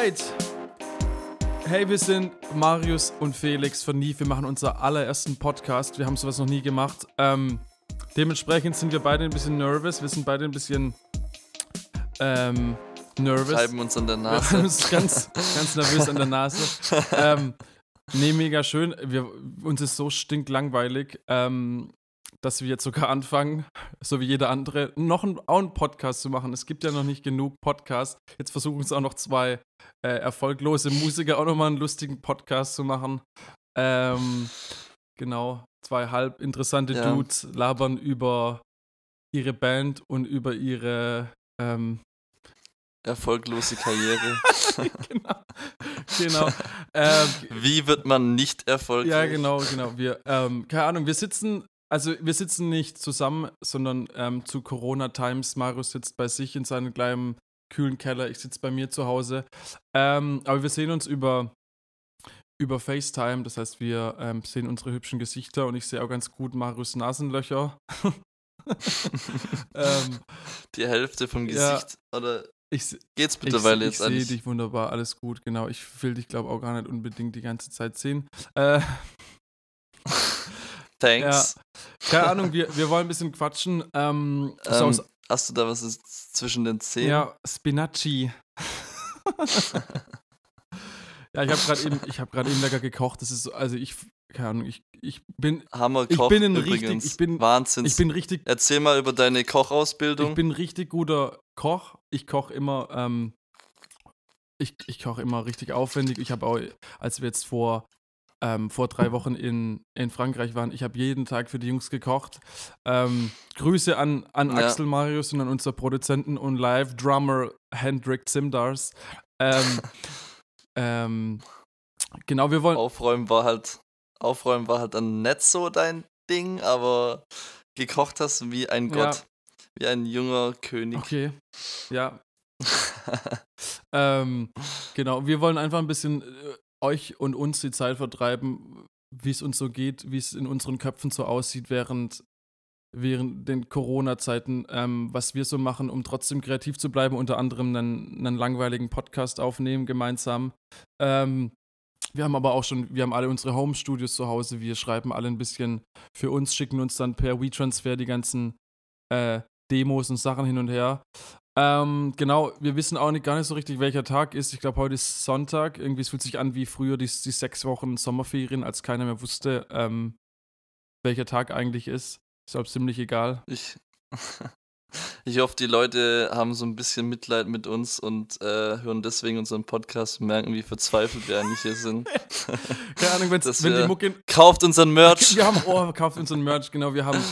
Alright. Hey, wir sind Marius und Felix von NIF. Wir machen unseren allerersten Podcast. Wir haben sowas noch nie gemacht. Ähm, dementsprechend sind wir beide ein bisschen nervös. Wir sind beide ein bisschen ähm, nervös. Reiben uns an der Wir Nase. haben uns ganz, ganz nervös an der Nase. ähm, nee, mega schön. Wir, uns ist so stinklangweilig, ähm, dass wir jetzt sogar anfangen, so wie jeder andere, noch einen, auch einen Podcast zu machen. Es gibt ja noch nicht genug Podcasts. Jetzt versuchen es auch noch zwei äh, erfolglose Musiker auch nochmal einen lustigen Podcast zu machen. Ähm, genau, zwei halb interessante Ja. Dudes labern über ihre Band und über ihre ähm, Erfolglose Karriere. genau. genau. ähm, Wie wird man nicht erfolgreich? ja, genau, genau. Wir, ähm, keine Ahnung, wir sitzen, also wir sitzen nicht zusammen, sondern ähm, zu Corona-Times. Marius sitzt bei sich in seinem kleinen kühlen Keller, ich sitze bei mir zu Hause. Ähm, aber wir sehen uns über, über FaceTime, das heißt, wir ähm, sehen unsere hübschen Gesichter und ich sehe auch ganz gut Marius Nasenlöcher. ähm, Die Hälfte vom Ja. Gesicht. Oder ich, geht's Ich, mittlerweile ich jetzt sehe eigentlich? dich wunderbar, alles gut, genau. Ich will dich, glaube auch gar nicht unbedingt die ganze Zeit sehen. Äh, Thanks. keine Ahnung, wir, wir wollen ein bisschen quatschen. Ähm, Ähm, hast du da was zwischen den Zähnen? ja, Spinacci. ja, ich habe gerade eben, ich habe gerade eben lecker gekocht. Das ist so, also ich, keine Ahnung, ich, ich bin, Hammer Ich bin ein übrigens. richtig- ich bin- Wahnsinn. ich bin richtig, Erzähl mal über deine Kochausbildung. ich bin ein richtig guter Koch. Ich koche immer, ähm, ich, ich koche immer richtig aufwendig. Ich habe auch, als wir jetzt vor ähm, vor drei Wochen in, in Frankreich waren. Ich habe jeden Tag für die Jungs gekocht. Ähm, Grüße an, an Ja. Axel Marius und an unser Produzenten und Live-Drummer Hendrik Zimdars. Ähm, ähm, genau, wir wollen. Aufräumen war halt, Aufräumen war halt dann nicht so dein Ding, aber gekocht hast wie ein Ja. Gott. Wie ein junger König. Okay, ja. ähm, genau, wir wollen einfach ein bisschen äh, euch und uns die Zeit vertreiben, wie es uns so geht, wie es in unseren Köpfen so aussieht während, während den Corona-Zeiten, ähm, was wir so machen, um trotzdem kreativ zu bleiben, unter anderem einen, einen langweiligen Podcast aufnehmen gemeinsam. Ähm, wir haben aber auch schon, wir haben alle unsere Home-Studios zu Hause, wir schreiben alle ein bisschen für uns, schicken uns dann per WeTransfer die ganzen äh, Demos und Sachen hin und her. Ähm, genau, wir wissen auch nicht, gar nicht so richtig, welcher Tag ist. Ich glaube, heute ist Sonntag. Irgendwie, es fühlt sich an wie früher die, die sechs Wochen Sommerferien, als keiner mehr wusste, ähm, welcher Tag eigentlich ist. Ist auch ziemlich egal. Ich, ich hoffe, die Leute haben so ein bisschen Mitleid mit uns und äh, hören deswegen unseren Podcast und merken, wie verzweifelt wir eigentlich hier sind. Keine Ahnung, wenn die Mucke. Kauft unseren Merch! Wir haben, oh, kauft unseren Merch, genau. Wir haben,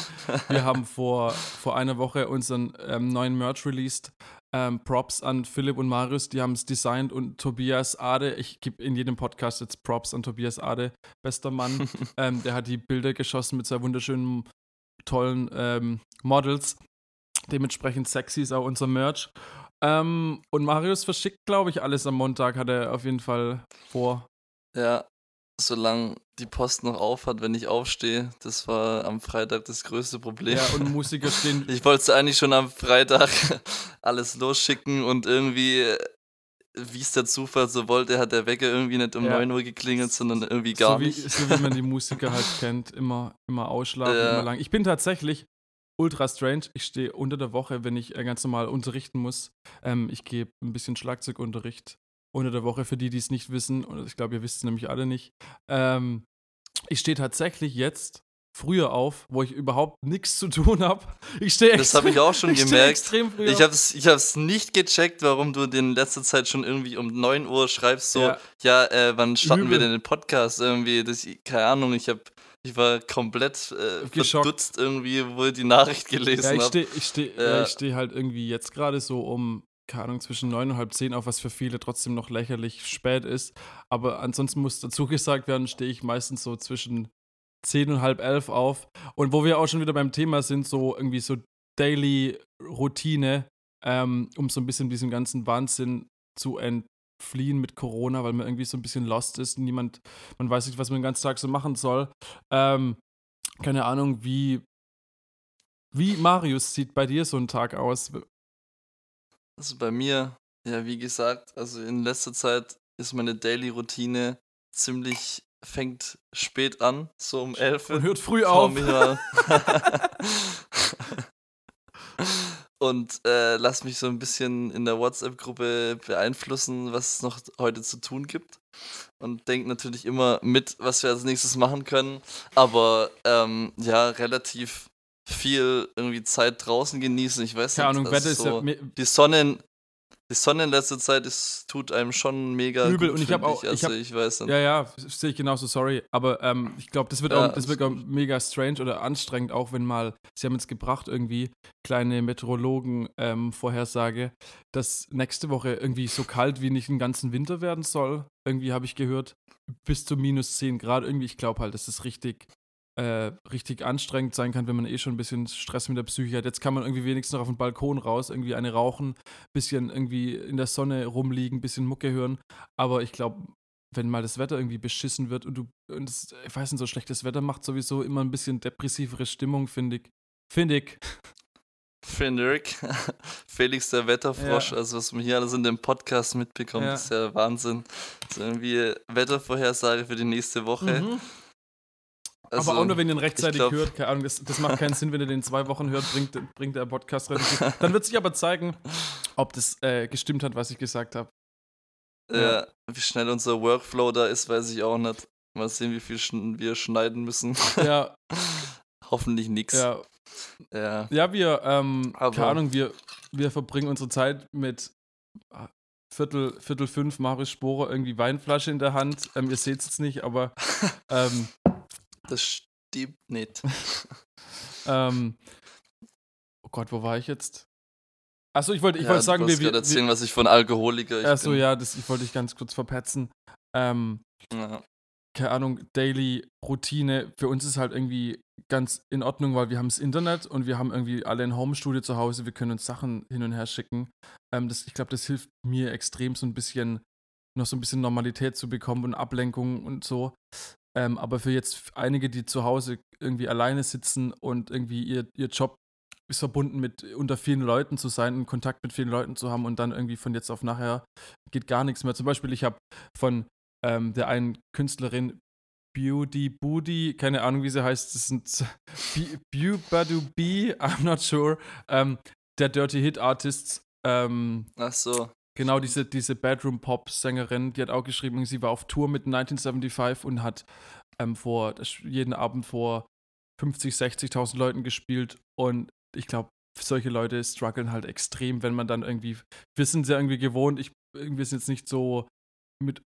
wir haben vor, vor einer Woche unseren ähm, neuen Merch released. Ähm, Props an Philipp und Marius, die haben es designt und Tobias Ade, ich gebe in jedem Podcast jetzt Props an Tobias Ade, bester Mann. ähm, der hat die Bilder geschossen mit zwei wunderschönen, tollen ähm, Models. Dementsprechend sexy ist auch unser Merch. Ähm, und Marius verschickt, glaube ich, alles am Montag, hat er auf jeden Fall vor. Ja, solange die Post noch auf hat, wenn ich aufstehe, das war am Freitag das größte Problem. Ja, und Musiker stehen Ich wollte eigentlich schon am Freitag alles losschicken und irgendwie, wie es der Zufall so wollte, hat der Wecker irgendwie nicht um Ja. 9 Uhr geklingelt, sondern irgendwie gar so wie, nicht. So wie man die Musiker halt kennt, immer, immer ausschlafen, Ja. immer lang. Ich bin tatsächlich ultra strange. Ich stehe unter der Woche, wenn ich äh, ganz normal unterrichten muss. Ähm, ich gebe ein bisschen Schlagzeugunterricht unter der Woche, für die, die es nicht wissen. Und ich glaube, ihr wisst es nämlich alle nicht. Ähm, ich stehe tatsächlich jetzt früher auf, wo ich überhaupt nichts zu tun habe. Ich stehe Das habe ich auch schon ich gemerkt. extrem früh Ich habe es ich hab's nicht gecheckt, warum du in letzter Zeit schon irgendwie um 9 Uhr schreibst, so, ja, Ja. äh, wann starten wir Übel. denn den Podcast? Irgendwie, das, keine Ahnung, ich habe ich war komplett äh, Geschockt. verdutzt irgendwie, wo ich die Nachricht Ja, gelesen ich habe. stehe ich steh, ja. Ja. ich steh halt irgendwie jetzt gerade so um, keine Ahnung, zwischen neun und halb zehn auf, was für viele trotzdem noch lächerlich spät ist. Aber ansonsten muss dazu gesagt werden, stehe ich meistens so zwischen zehn und halb elf auf. Und wo wir auch schon wieder beim Thema sind, so irgendwie so Daily Routine, ähm, um so ein bisschen diesem ganzen Wahnsinn zu entfliehen mit Corona, weil man irgendwie so ein bisschen lost ist. Niemand, man weiß nicht, was man den ganzen Tag so machen soll. Ähm, keine Ahnung, wie, wie Marius sieht bei dir so ein Tag aus. Also bei mir, Ja, wie gesagt, also in letzter Zeit ist meine Daily-Routine ziemlich, fängt spät an, so um 11 Und hört früh auf. Und äh, lass mich so ein bisschen in der WhatsApp-Gruppe beeinflussen, was es noch heute zu tun gibt. Und denk natürlich immer mit, was wir als nächstes machen können. Aber ähm, ja, relativ viel irgendwie Zeit draußen genießen. Ich weiß Keine nicht, Ahnung, Wetter ist ja so me- die Sonne, die Sonne in letzter Zeit ist, tut einem schon mega Übel. gut, Und ich hab find auch- ich Also hab- ich weiß nicht. Ja, ja, sehe ich genauso, sorry. Aber ähm, ich glaube, das wird, Ja, auch, das wird auch mega strange oder anstrengend, auch wenn mal, sie haben jetzt gebracht irgendwie, kleine Meteorologen-Vorhersage, dass nächste Woche irgendwie so kalt wie nicht den ganzen Winter werden soll. Irgendwie habe ich gehört, bis zu minus 10 Grad. Irgendwie, ich glaube halt, das richtig, äh, richtig anstrengend sein kann, wenn man eh schon ein bisschen Stress mit der Psyche hat. Jetzt kann man irgendwie wenigstens noch auf den Balkon raus, irgendwie eine rauchen, bisschen irgendwie in der Sonne rumliegen, bisschen Mucke hören. Aber ich glaube, wenn mal das Wetter irgendwie beschissen wird und du, und es, ich weiß nicht, so schlechtes Wetter macht sowieso immer ein bisschen depressivere Stimmung, finde ich. Finde ich. Frederik, Felix der Wetterfrosch, Ja. also was man hier alles in dem Podcast mitbekommt, Ja. ist ja Wahnsinn. So irgendwie Wettervorhersage für die nächste Woche. Mhm. Also, Aber auch nur, wenn ihr ihn rechtzeitig glaub- hört. Keine Ahnung, das, das macht keinen Sinn, wenn ihr den in zwei Wochen hört, bringt, bringt der Podcast relativ. Dann wird sich aber zeigen, ob das äh, gestimmt hat, was ich gesagt habe. ja. wie schnell unser Workflow da ist, weiß ich auch nicht. Mal sehen, wie viel schn- wir schneiden müssen. Ja, Hoffentlich nix. ja. Ja. Ja, wir, ähm, Aber- keine Ahnung, wir, wir verbringen unsere Zeit mit ah, Viertel, Viertel fünf Marius Sporer, irgendwie Weinflasche in der Hand. Ähm, ihr seht es jetzt nicht, aber ähm, Das stimmt nicht. ähm, oh Gott, wo war ich jetzt? Achso, ich wollte ich ja, wollte sagen, du wir, gerade erzählen, was ich von Alkoholiker ich Achso, bin. ja, das, ich wollte dich ganz kurz verpetzen. Ähm, Ja. keine Ahnung, Daily Routine. Für uns ist halt irgendwie ganz in Ordnung, weil wir haben das Internet und wir haben irgendwie alle ein Homestudio zu Hause. Wir können uns Sachen hin und her schicken. Ähm, das, ich glaube, das hilft mir extrem, so ein bisschen, noch so ein bisschen Normalität zu bekommen und Ablenkung und so. Ähm, aber für jetzt einige, die zu Hause irgendwie alleine sitzen und irgendwie ihr, ihr Job ist verbunden mit unter vielen Leuten zu sein, in Kontakt mit vielen Leuten zu haben und dann irgendwie von jetzt auf nachher geht gar nichts mehr. Zum Beispiel, ich habe von ähm, der einen Künstlerin Beauty Booty, keine Ahnung, wie sie heißt, das sind Bu Badu B, I'm not sure, ähm, der Dirty Hit Artists, ähm, Ach so. Genau, diese, diese Bedroom-Pop-Sängerin, die hat auch geschrieben, sie war auf Tour mit 1975 und hat ähm, vor, jeden Abend vor 50, 60.000 Leuten gespielt. Und ich glaube, solche Leute strugglen halt extrem, wenn man dann irgendwie, wir sind ja irgendwie gewohnt, ich, wir sind jetzt nicht so mit,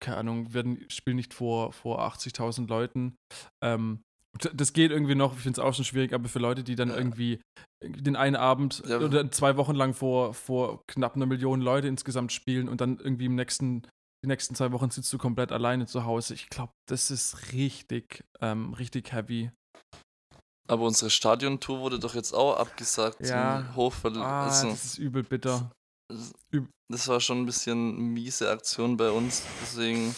keine Ahnung, werden, spielen nicht vor, vor 80.000 Leuten. Ähm, das geht irgendwie noch, ich finde es auch schon schwierig, aber für Leute, die dann Ja. irgendwie den einen Abend Ja. oder zwei Wochen lang vor, vor knapp einer Million Leute insgesamt spielen und dann irgendwie im nächsten, die nächsten zwei Wochen sitzt du komplett alleine zu Hause. Ich glaube, das ist richtig, ähm, richtig heavy. Aber unsere Stadiontour wurde doch jetzt auch abgesagt. Ja. zum Hochverl Ah, also, das ist übel bitter. das war schon ein bisschen miese Aktion bei uns. Deswegen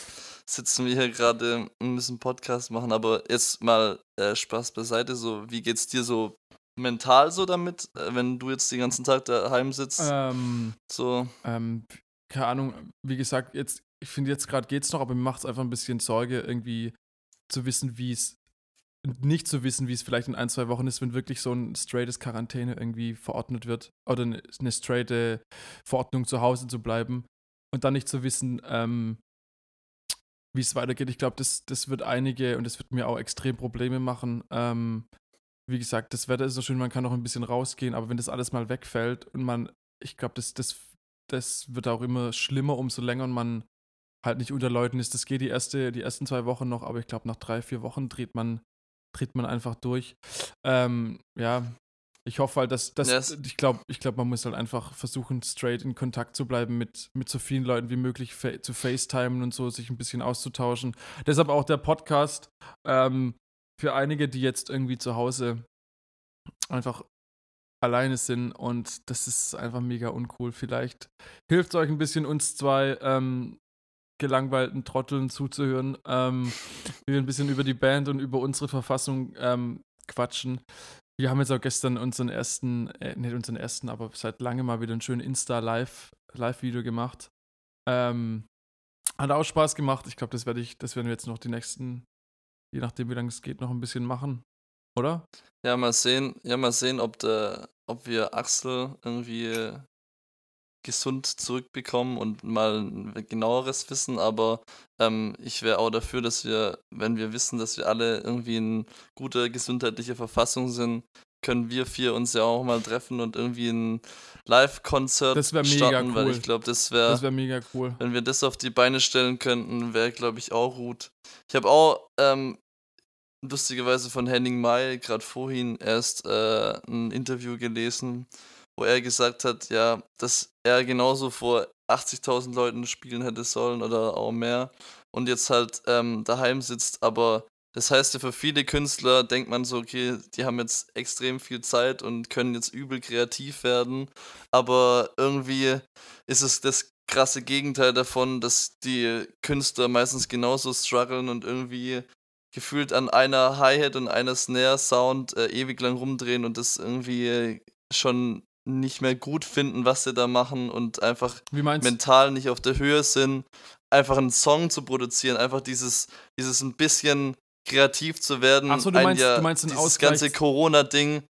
sitzen wir hier gerade und müssen Podcast machen. Aber jetzt mal äh, Spaß beiseite. So, wie geht's dir so mental so damit, äh, wenn du jetzt den ganzen Tag daheim sitzt? Ähm, so, ähm, keine Ahnung, wie gesagt, jetzt, ich finde jetzt gerade geht's noch, aber mir macht es einfach ein bisschen Sorge, irgendwie zu wissen, wie es, nicht zu wissen, wie es vielleicht in ein, zwei Wochen ist, wenn wirklich so ein straightes Quarantäne irgendwie verordnet wird oder eine, eine straighte Verordnung zu Hause zu bleiben und dann nicht zu wissen, ähm, wie es weitergeht. Ich glaube, das, das wird einige und das wird mir auch extrem Probleme machen. Ähm, wie gesagt, das Wetter ist so schön, man kann auch ein bisschen rausgehen, aber wenn das alles mal wegfällt und man, ich glaube, das, das, das wird auch immer schlimmer, umso länger man halt nicht unter Leuten ist. Das geht die, erste, die ersten zwei Wochen noch, aber ich glaube, nach drei, vier Wochen dreht man, dreht man einfach durch. Ähm, ja, ich hoffe halt, dass, dass Ja, es- ich glaube, ich glaube, man muss halt einfach versuchen, straight in Kontakt zu bleiben mit, mit so vielen Leuten wie möglich fa zu FaceTimen und so, sich ein bisschen auszutauschen. Deshalb auch der Podcast ähm, für einige, die jetzt irgendwie zu Hause einfach alleine sind und das ist einfach mega uncool. Vielleicht hilft es euch ein bisschen, uns zwei ähm, gelangweilten Trotteln zuzuhören, ähm, wie wir ein bisschen über die Band und über unsere Verfassung ähm, quatschen. Wir haben jetzt auch gestern unseren ersten, äh, nicht unseren ersten, aber seit langem mal wieder einen schönen Insta-Live Live-Video gemacht. Ähm, hat auch Spaß gemacht. Ich glaube, das werde ich, das werden wir jetzt noch die nächsten, je nachdem wie lange es geht, noch ein bisschen machen. Oder? Ja, mal sehen, ja, mal sehen, ob der, ob wir Axel irgendwie gesund zurückbekommen und mal ein genaueres wissen, aber ähm, ich wäre auch dafür, dass wir, wenn wir wissen, dass wir alle irgendwie in guter gesundheitlicher Verfassung sind, können wir vier uns ja auch mal treffen und irgendwie ein Live-Konzert starten, cool. weil ich glaube, das wäre das wär mega cool. Wenn wir das auf die Beine stellen könnten, wäre, glaube ich, auch gut. Ich habe auch ähm, lustigerweise von Henning May gerade vorhin erst äh, ein Interview gelesen, wo er gesagt hat, ja, dass er genauso vor 80.000 Leuten spielen hätte sollen oder auch mehr und jetzt halt ähm, daheim sitzt, aber das heißt ja, für viele Künstler denkt man so, okay, die haben jetzt extrem viel Zeit und können jetzt übel kreativ werden, aber irgendwie ist es das krasse Gegenteil davon, dass die Künstler meistens genauso strugglen und irgendwie gefühlt an einer Hi-Hat und einer Snare-Sound äh, ewig lang rumdrehen und das irgendwie schon nicht mehr gut finden, was sie da machen und einfach mental nicht auf der Höhe sind, einfach einen Song zu produzieren, einfach dieses, dieses ein bisschen kreativ zu werden. Achso, du meinst, du meinst ein dieses ganze Corona-Ding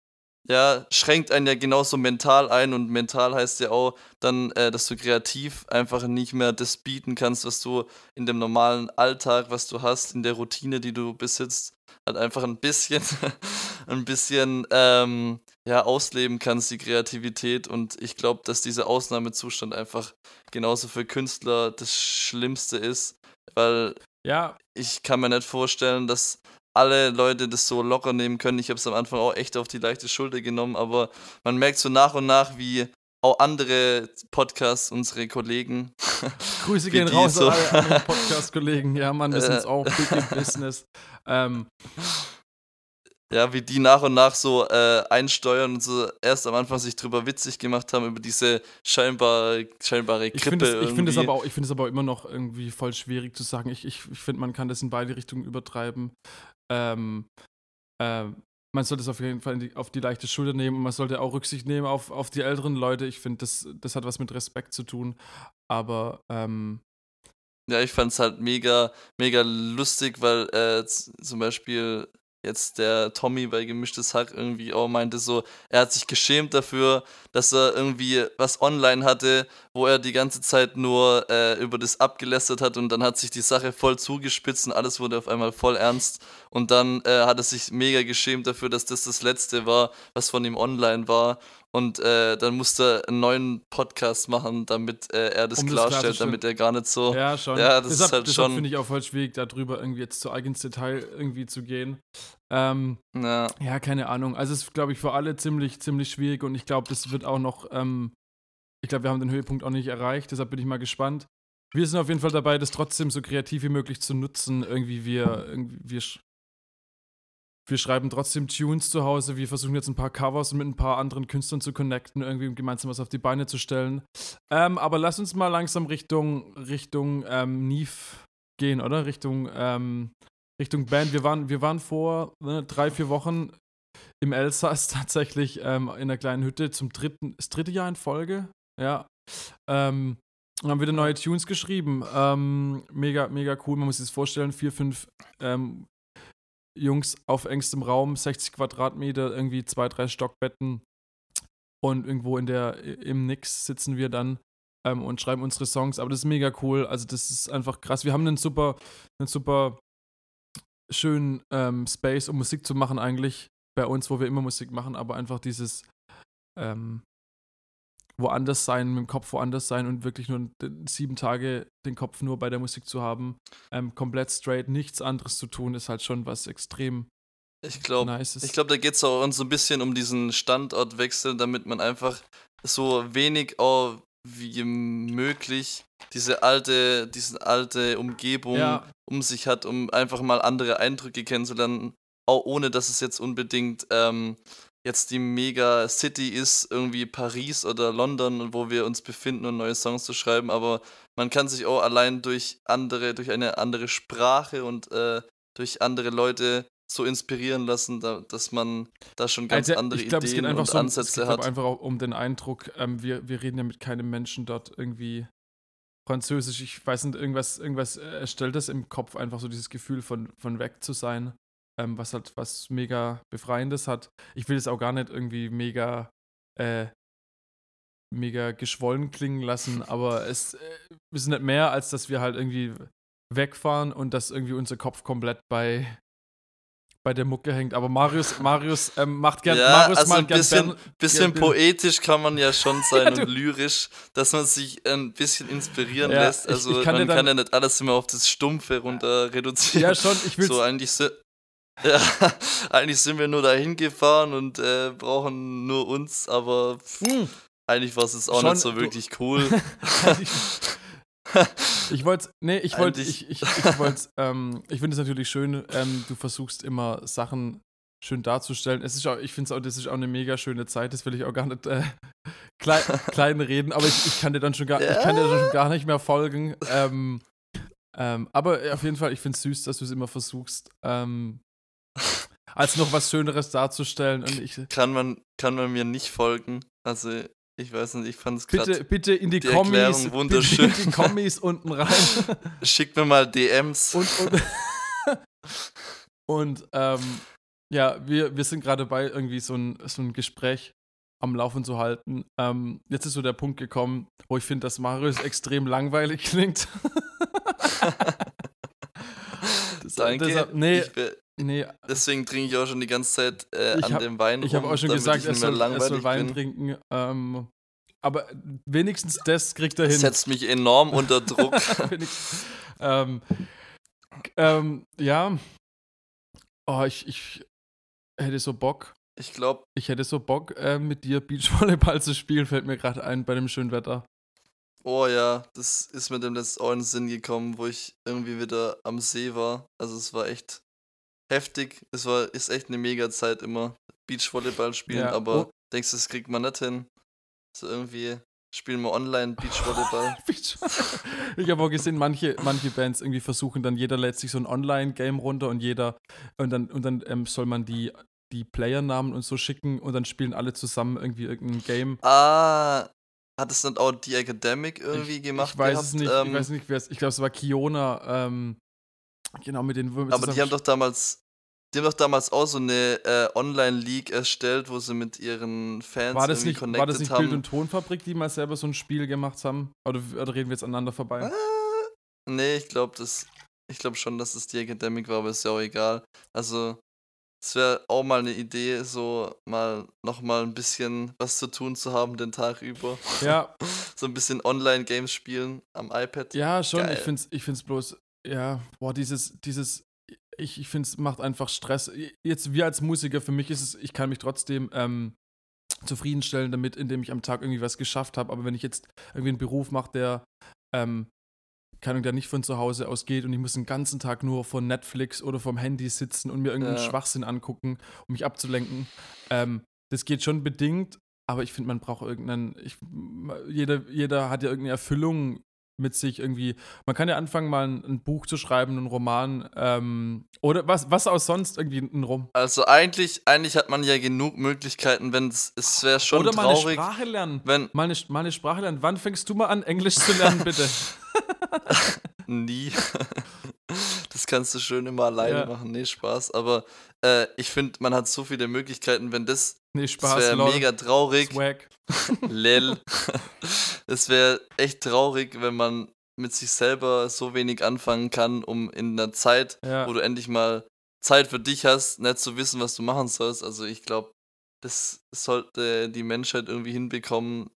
ja, schränkt einen ja genauso mental ein und mental heißt ja auch dann, äh, dass du kreativ einfach nicht mehr das bieten kannst, was du in dem normalen Alltag, was du hast, in der Routine, die du besitzt, halt einfach ein bisschen, ein bisschen, ähm, ja, ausleben kannst, die Kreativität und ich glaube, dass dieser Ausnahmezustand einfach genauso für Künstler das Schlimmste ist, weil ja. ich kann mir nicht vorstellen, dass alle Leute das so locker nehmen können. Ich habe es am Anfang auch echt auf die leichte Schulter genommen, aber man merkt so nach und nach, wie auch andere Podcasts, unsere Kollegen. Grüße gehen raus so, an alle Podcast-Kollegen. Ja, Mann, wir sind auch big in Business. Ähm, ja, wie die nach und nach so äh, einsteuern und so erst am Anfang sich drüber witzig gemacht haben über diese scheinbar, scheinbare Krippe. Ich finde es aber, auch, find aber auch immer noch irgendwie voll schwierig zu sagen. Ich, ich, ich finde, man kann das in beide Richtungen übertreiben. Ähm, äh, man sollte es auf jeden Fall die, auf die leichte Schulter nehmen und man sollte auch Rücksicht nehmen auf, auf die älteren Leute. Ich finde, das, das hat was mit Respekt zu tun. Aber ähm, ja, ich fand es halt mega, mega lustig, weil äh, zum Beispiel jetzt der Tommy bei Gemischtes Hack irgendwie auch meinte so, er hat sich geschämt dafür, dass er irgendwie was online hatte, wo er die ganze Zeit nur äh, über das abgelästert hat und dann hat sich die Sache voll zugespitzt und alles wurde auf einmal voll ernst. Und dann äh, hat er sich mega geschämt dafür, dass das das Letzte war, was von ihm online war und äh, dann musste er einen neuen Podcast machen, damit äh, er das um klarstellt, das damit er gar nicht so. Ja, schon. Ja, das deshalb, ist halt deshalb schon. finde ich auch voll schwierig, darüber irgendwie jetzt zu eigens Detail irgendwie zu gehen. Ähm, ja. ja, keine Ahnung. Also es ist, glaube ich, für alle ziemlich, ziemlich schwierig und ich glaube, das wird auch noch, ähm, ich glaube, wir haben den Höhepunkt auch nicht erreicht, deshalb bin ich mal gespannt. Wir sind auf jeden Fall dabei, das trotzdem so kreativ wie möglich zu nutzen. Irgendwie wir, irgendwie wir wir schreiben trotzdem Tunes zu Hause. Wir versuchen jetzt ein paar Covers mit ein paar anderen Künstlern zu connecten, irgendwie gemeinsam was auf die Beine zu stellen. Ähm, aber lass uns mal langsam Richtung, Richtung ähm, Neve gehen, oder? Richtung, ähm, Richtung Band. Wir waren, wir waren vor ne, drei, vier Wochen im Elsass tatsächlich ähm, in einer kleinen Hütte zum dritten, das dritte Jahr in Folge. Ja. Ähm, und haben wieder neue Tunes geschrieben. Ähm, mega, mega cool. Man muss sich das vorstellen. Vier, fünf ähm, Jungs auf engstem Raum, 60 Quadratmeter, irgendwie zwei, drei Stockbetten und irgendwo in der, im Nix sitzen wir dann ähm, und schreiben unsere Songs. Aber das ist mega cool. Also, das ist einfach krass. Wir haben einen super, einen super schönen ähm, Space, um Musik zu machen, eigentlich bei uns, wo wir immer Musik machen, aber einfach dieses ähm, woanders sein, mit dem Kopf woanders sein und wirklich nur sieben Tage den Kopf nur bei der Musik zu haben, ähm, komplett straight, nichts anderes zu tun, ist halt schon was extrem ich glaube, nice ich glaube, da geht es auch so ein bisschen um diesen Standortwechsel, damit man einfach so wenig auch wie möglich diese alte, diese alte Umgebung ja. um sich hat, um einfach mal andere Eindrücke kennenzulernen, auch ohne dass es jetzt unbedingt ähm, jetzt die Mega City ist, irgendwie Paris oder London, wo wir uns befinden und neue Songs zu schreiben, aber man kann sich auch allein durch andere, durch eine andere Sprache und äh, durch andere Leute so inspirieren lassen, da, dass man da schon ganz Also, andere es geht Ideen einfach und so um, es Ansätze geht hat. glaub, einfach auch um den Eindruck, ähm, wir, wir reden ja mit keinem Menschen dort irgendwie Französisch. Ich weiß nicht, irgendwas, irgendwas äh, erstellt das im Kopf einfach so dieses Gefühl von, von weg zu sein, ähm, was halt was mega Befreiendes hat. Ich will es auch gar nicht irgendwie mega, äh, mega geschwollen klingen lassen, aber es äh, ist nicht mehr, als dass wir halt irgendwie wegfahren und dass irgendwie unser Kopf komplett bei bei der Mucke hängt. Aber Marius, Marius ähm, macht gern, Ja, Marius also ein gern bisschen, Bern- bisschen poetisch kann man ja schon sein Ja, und lyrisch, dass man sich ein bisschen inspirieren Ja, lässt. ich- Also ich kann dir man kann dann- ja nicht alles immer auf das Stumpfe runter reduzieren. Ja, schon, ich will so eigentlich si- ja, eigentlich sind wir nur dahin gefahren und äh, brauchen nur uns, aber Hm. eigentlich war es jetzt auch Schon, nicht so wirklich cool. Ich wollte, nee, ich wollte, ich, ich, ich wollte, ähm, ich finde es natürlich schön, ähm, du versuchst immer Sachen schön darzustellen. Es ist auch, ich finde es auch, das ist auch eine mega schöne Zeit, das will ich auch gar nicht äh, klein, klein reden, aber ich, ich kann dir dann schon gar, ich kann dir dann schon gar nicht mehr folgen. Ähm, ähm, aber auf jeden Fall, ich finde es süß, dass du es immer versuchst, ähm, als noch was Schöneres darzustellen. Kann man, kann man mir nicht folgen. Also ich weiß nicht, ich fand es gerade. bitte in die, die Kommis, Erklärung bitte wunderschön. in die Kommis unten rein. Schickt mir mal DMs. Und, und, und ähm, ja, wir, wir sind gerade bei irgendwie so ein, so ein Gespräch am Laufen zu halten. Ähm, jetzt ist so der Punkt gekommen, wo ich finde, dass Marius extrem langweilig klingt. Das- Danke. deshalb- nee, ich, nee, deswegen trinke ich auch schon die ganze Zeit äh, an hab- dem Wein. ich habe auch schon gesagt, ich er soll, er soll Wein bin. trinken. Ähm, aber wenigstens das kriegt er hin. setzt mich enorm unter Druck. Ähm, ähm, ja. Oh, ich, ich hätte so Bock. Ich glaube, Ich hätte so Bock, äh, mit dir Beachvolleyball zu spielen, fällt mir gerade ein bei dem schönen Wetter. oh ja, das ist mir dem letzten auch in den Sinn gekommen, wo ich irgendwie wieder am See war. Also es war echt heftig. Es war, ist echt eine mega Zeit immer. Beachvolleyball spielen, Ja, aber oh. denkst du, das kriegt man nicht hin? So irgendwie spielen wir online Beachvolleyball. ich habe auch gesehen, manche, manche Bands irgendwie versuchen dann, jeder lädt sich so ein Online-Game runter und jeder, und dann, und dann ähm, soll man die, die Playernamen und so schicken und dann spielen alle zusammen irgendwie irgendein Game. ah, hat es dann auch die Academic irgendwie gemacht? Ich weiß gehabt? es nicht, Ähm, ich weiß nicht, wer es, ich glaube, es war Kiona, ähm, genau, mit den Aber die haben doch damals, die haben doch damals auch so eine äh, Online-League erstellt, wo sie mit ihren Fans war das irgendwie nicht, connected war das nicht haben. Bild- und Tonfabrik, die mal selber so ein Spiel gemacht haben? Oder, oder reden wir jetzt aneinander vorbei? Äh, nee, ich glaube das, ich glaube schon, dass es die Academic war, aber ist ja auch egal. Also es wäre auch mal eine Idee, so mal noch mal ein bisschen was zu tun zu haben den Tag über. Ja, So ein bisschen Online-Games spielen am iPad. Ja, schon. Geil. Ich finde es ich find's bloß, ja, boah, dieses, dieses, ich, ich finde es macht einfach Stress. Jetzt, wir als Musiker, für mich ist es, ich kann mich trotzdem ähm, zufriedenstellen damit, indem ich am Tag irgendwie was geschafft habe. Aber wenn ich jetzt irgendwie einen Beruf mache, der, ähm, keine Ahnung, der nicht von zu Hause aus geht und ich muss den ganzen Tag nur vor Netflix oder vom Handy sitzen und mir irgendeinen Ja. Schwachsinn angucken, um mich abzulenken, ähm, das geht schon bedingt, aber ich finde, man braucht irgendeinen, ich, jeder, jeder hat ja irgendeine Erfüllung mit sich irgendwie. Man kann ja anfangen, mal ein, ein Buch zu schreiben, einen Roman ähm, oder was, was auch sonst irgendwie ein Rom. Also eigentlich, eigentlich hat man ja genug Möglichkeiten, wenn es, es wäre schon oder mal eine traurig, Sprache lernen. wenn Mal eine, mal eine Sprache lernen. Wann fängst du mal an, Englisch zu lernen, bitte? Nie. Das kannst du schön immer alleine Ja. machen. Nee, Spaß. Aber äh, ich finde, man hat so viele Möglichkeiten, wenn das. Nee, Das Spaß, wäre lol. mega traurig. Swag. Lel. Es wäre echt traurig, wenn man mit sich selber so wenig anfangen kann, um in einer Zeit, Ja. wo du endlich mal Zeit für dich hast, nicht zu wissen, was du machen sollst. Also ich glaube, das sollte die Menschheit irgendwie hinbekommen,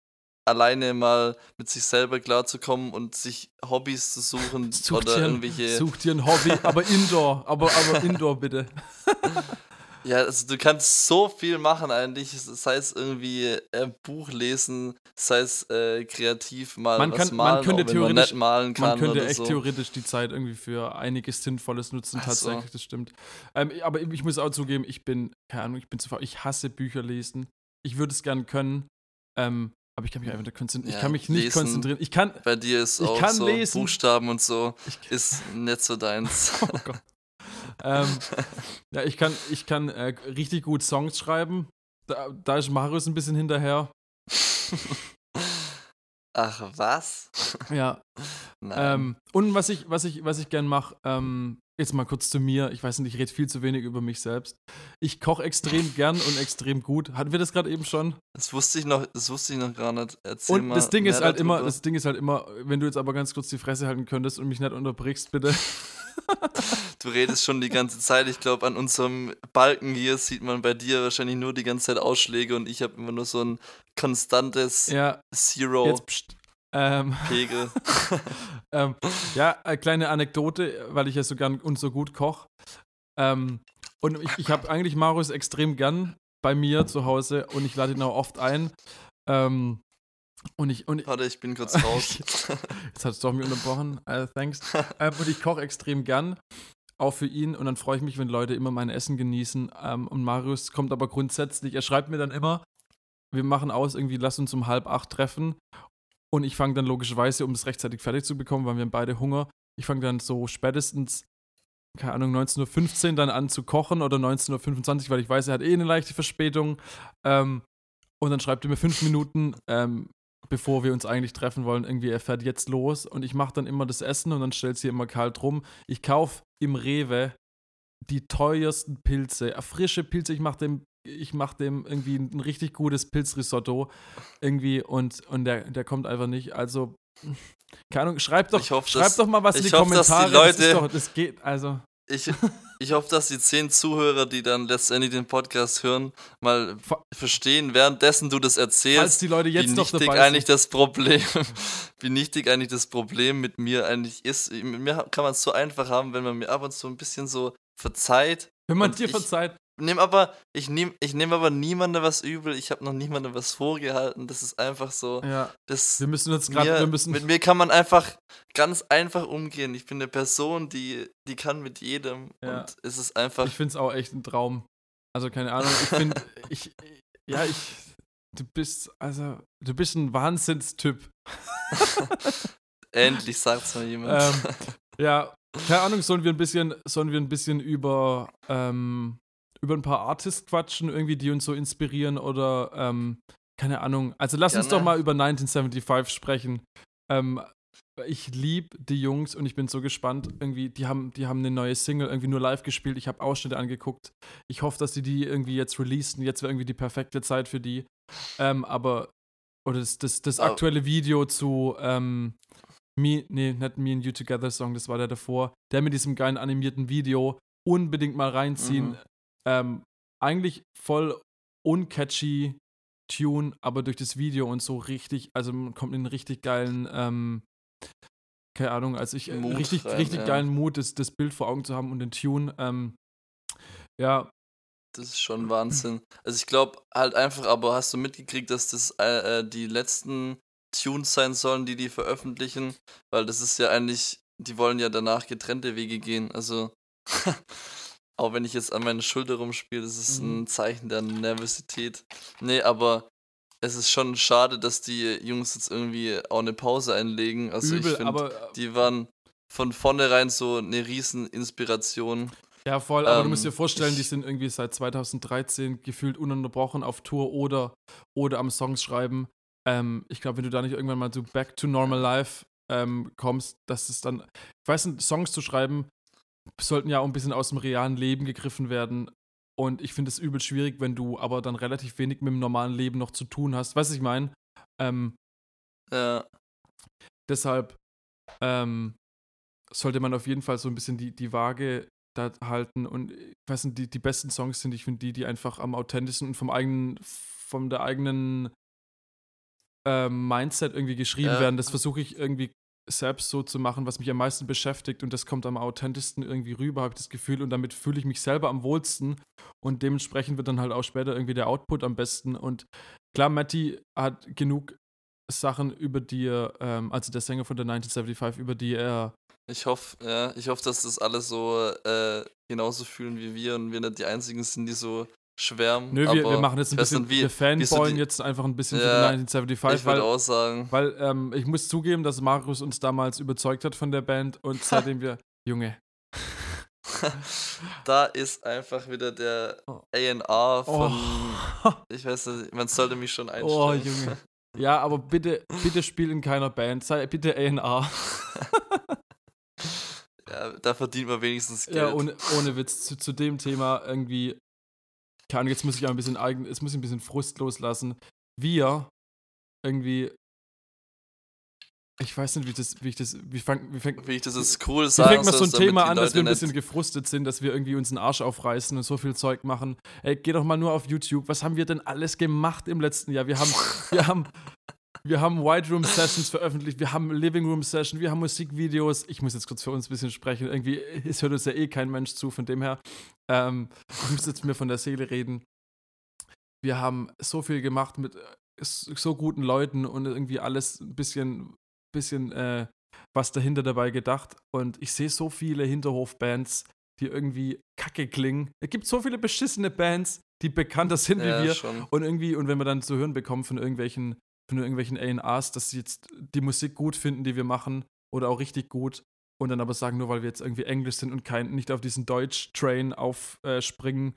alleine mal mit sich selber klarzukommen und sich Hobbys zu suchen Such oder dir, ein, irgendwelche. such dir ein Hobby, aber Indoor. Aber, aber Indoor bitte. Ja, also du kannst so viel machen eigentlich, sei es irgendwie äh, Buch lesen, sei es äh, kreativ mal Man was kann- man malen, könnte auch wenn man theoretisch- nicht malen kann Man könnte echt so. theoretisch die Zeit irgendwie für einiges Sinnvolles nutzen, Ach so. tatsächlich, das stimmt. Ähm, aber ich muss auch zugeben, ich bin, keine Ahnung, ich bin zu faul. Ich hasse Bücher lesen. Ich würde es gern können, ähm, aber ich kann mich einfach nicht konzentrieren. ich Ja, kann mich nicht lesen. konzentrieren. Ich kann, Bei dir ist Ich auch so lesen. Buchstaben und so ich, ist nicht so deins. oh Gott. Ähm, ja, ich kann, ich kann äh, richtig gut Songs schreiben. Da, da ist Marius ein bisschen hinterher. Ach, was? Ja. Ähm, und was ich, was ich, was ich gern mache, ähm, jetzt mal kurz zu mir. Ich weiß nicht, ich rede viel zu wenig über mich selbst. Ich koche extrem gern und extrem gut. Hatten wir das gerade eben schon? Das wusste ich noch, das wusste ich noch gar nicht. Erzähl und mal das Ding ist halt darüber. immer, das Ding ist halt immer, wenn du jetzt aber ganz kurz die Fresse halten könntest und mich nicht unterbrichst, bitte. Du redest schon die ganze Zeit. Ich glaube, an unserem Balken hier sieht man bei dir wahrscheinlich nur die ganze Zeit Ausschläge und ich habe immer nur so ein konstantes ja, Zero-Pegel. jetzt pst. Ähm, ähm, ja, eine kleine Anekdote, weil ich ja so gern und so gut koche. Ähm, und ich, ich habe eigentlich Marius extrem gern bei mir zu Hause und ich lade ihn auch oft ein. Ähm, und ich, und Warte, ich bin kurz raus. Jetzt hat es doch mich unterbrochen. Uh, thanks. ähm, und ich koche extrem gern. Auch für ihn. Und dann freue ich mich, wenn Leute immer mein Essen genießen. Ähm, und Marius kommt aber grundsätzlich, er schreibt mir dann immer, wir machen aus, irgendwie, lass uns um halb acht treffen. Und ich fange dann logischerweise, um es rechtzeitig fertig zu bekommen, weil wir haben beide Hunger, ich fange dann so spätestens, keine Ahnung, 19.15 Uhr dann an zu kochen oder 19.25 Uhr, weil ich weiß, er hat eh eine leichte Verspätung. Ähm, und dann schreibt er mir fünf Minuten, ähm, bevor wir uns eigentlich treffen wollen, irgendwie, er fährt jetzt los und ich mache dann immer das Essen und dann stellt sie immer kalt rum. Ich kaufe im Rewe die teuersten Pilze, äh, frische Pilze, ich mache dem ich mache dem irgendwie ein richtig gutes Pilzrisotto irgendwie und, und der, der kommt einfach nicht. Also, keine Ahnung, schreibt doch, hoffe, schreibt dass- doch mal was in die hoffe, dass die Kommentare. das, Leute- ist doch, das geht, also. Ich, ich hoffe, dass die zehn Zuhörer, die dann letztendlich den Podcast hören, mal verstehen, währenddessen du das Falls erzählst, die Leute wie jetzt noch nichtig eigentlich das Problem, wie nichtig eigentlich das Problem mit mir eigentlich ist. Mit mir kann man es so einfach haben, wenn man mir ab und zu ein bisschen so verzeiht. Wenn man dir ich- verzeiht, Nehm aber, ich nehme ich nehm aber niemandem was übel, ich habe noch niemandem was vorgehalten. Das ist einfach so. ja, Das, wir müssen uns gerade, mir, wir müssen, mit mir kann man einfach ganz einfach umgehen. Ich bin eine Person, die, die kann mit jedem. Ja. Und es ist einfach. ich finde es auch echt ein Traum. Also, keine Ahnung, ich finde, ich, ja, ich, du bist, also, du bist ein Wahnsinnstyp. Endlich sagt's mal jemand. ähm, ja, keine Ahnung, sollen wir ein bisschen, sollen wir ein bisschen über, ähm, über ein paar Artists quatschen, irgendwie, die uns so inspirieren oder, ähm, keine Ahnung. Also lass uns doch Gerne. mal über 1975 sprechen. Ähm, ich liebe die Jungs und ich bin so gespannt. Irgendwie, die haben, die haben eine neue Single irgendwie nur live gespielt. Ich habe Ausschnitte angeguckt. Ich hoffe, dass sie die irgendwie jetzt releasen. Jetzt wäre irgendwie die perfekte Zeit für die. Ähm, aber, oder das, das, das Aber- aktuelle Video zu, ähm, Me, nee, nicht Me and You Together Song, das war der davor. Der mit diesem geilen animierten Video. Unbedingt mal reinziehen. Mhm. Ähm, eigentlich voll uncatchy Tune, aber durch das Video und so richtig, also man kommt in einen richtig geilen, ähm, keine Ahnung, also ich, äh, richtig, rein, richtig ja. geilen Mut, das, das Bild vor Augen zu haben und den Tune. Ähm, ja, Das ist schon Wahnsinn. Also ich glaube halt einfach, aber hast du mitgekriegt, dass das äh, äh, die letzten Tunes sein sollen, die die veröffentlichen? Weil das ist ja eigentlich, die wollen ja danach getrennte Wege gehen. Also auch wenn ich jetzt an meine Schulter rumspiele, das ist Mhm. ein Zeichen der Nervosität. Nee, aber es ist schon schade, dass die Jungs jetzt irgendwie auch eine Pause einlegen. Also übel, ich finde, äh, die waren von vornherein so eine riesen Inspiration. ja voll, aber du musst dir ähm, vorstellen, die sind irgendwie seit 2013 gefühlt ununterbrochen auf Tour oder, oder am Songs schreiben. Ähm, ich glaube, wenn du da nicht irgendwann mal so back to normal life ähm, kommst, dass es dann, ich weiß nicht, Songs zu schreiben, sollten ja auch ein bisschen aus dem realen Leben gegriffen werden. Und ich finde es übel schwierig, wenn du aber dann relativ wenig mit dem normalen Leben noch zu tun hast. Weißt du, ich meine? Ähm, Ja. deshalb ähm, sollte man auf jeden Fall so ein bisschen die, die Waage da halten. Und ich weiß nicht, die, die besten Songs sind, ich finde die, die einfach am authentischsten und vom eigenen, von der eigenen ähm, Mindset irgendwie geschrieben Ja. werden. Das versuche ich irgendwie selbst so zu machen, was mich am meisten beschäftigt und das kommt am authentischsten irgendwie rüber, habe ich das Gefühl und damit fühle ich mich selber am wohlsten und dementsprechend wird dann halt auch später irgendwie der Output am besten. Und klar, Matti hat genug Sachen, über die ähm, also der Sänger von der 1975, über die er, Ich hoffe, ja, ich hoffe, dass das alle so äh, genauso fühlen wie wir und wir nicht die einzigen sind, die so schwärmen. nö, wir, wir machen jetzt ein bisschen, wie, wir fanboyen jetzt einfach ein bisschen Ja, für die 1975, ich würde weil, auch sagen, weil ähm, ich muss zugeben, dass Marius uns damals überzeugt hat von der Band und seitdem wir, Junge, da ist einfach wieder der Oh. A&R von, Oh. ich weiß nicht, man sollte mich schon einstellen. oh, Junge. Ja, aber bitte, bitte spiel in keiner Band. Sei bitte A&R. Ja, da verdient man wenigstens Geld. Ja, ohne, ohne Witz. Zu, zu dem Thema irgendwie. Keine Ahnung, jetzt muss ich auch ein bisschen eigen, jetzt muss ich ein bisschen Frust loslassen. Wir irgendwie. Ich weiß nicht, wie das, wie ich das, wie fang, wie fängt, Wie ich das ist cool wie sagen fängt man so ein Thema an, dass wir ein bisschen gefrustet sind, dass wir irgendwie uns den Arsch aufreißen und so viel Zeug machen. Ey, geh doch mal nur auf YouTube. Was haben wir denn alles gemacht im letzten Jahr? Wir haben, wir haben, wir haben White Room Sessions veröffentlicht, wir haben Living Room Session, wir haben Musikvideos. Ich muss jetzt kurz für uns ein bisschen sprechen. Irgendwie, es hört uns ja eh kein Mensch zu, von dem her. Ähm, ich muss jetzt mir von der Seele reden. Wir haben so viel gemacht mit äh, so guten Leuten und irgendwie alles ein bisschen, bisschen äh, was dahinter dabei gedacht. Und ich sehe so viele Hinterhofbands, die irgendwie kacke klingen. Es gibt so viele beschissene Bands, die bekannter sind ja, wie wir. schon. Und irgendwie, und wenn wir dann zu hören bekommen von irgendwelchen, von irgendwelchen A&Rs, dass sie jetzt die Musik gut finden, die wir machen, oder auch richtig gut, und dann aber sagen, nur weil wir jetzt irgendwie Englisch sind und kein, nicht auf diesen Deutsch-Train aufspringen,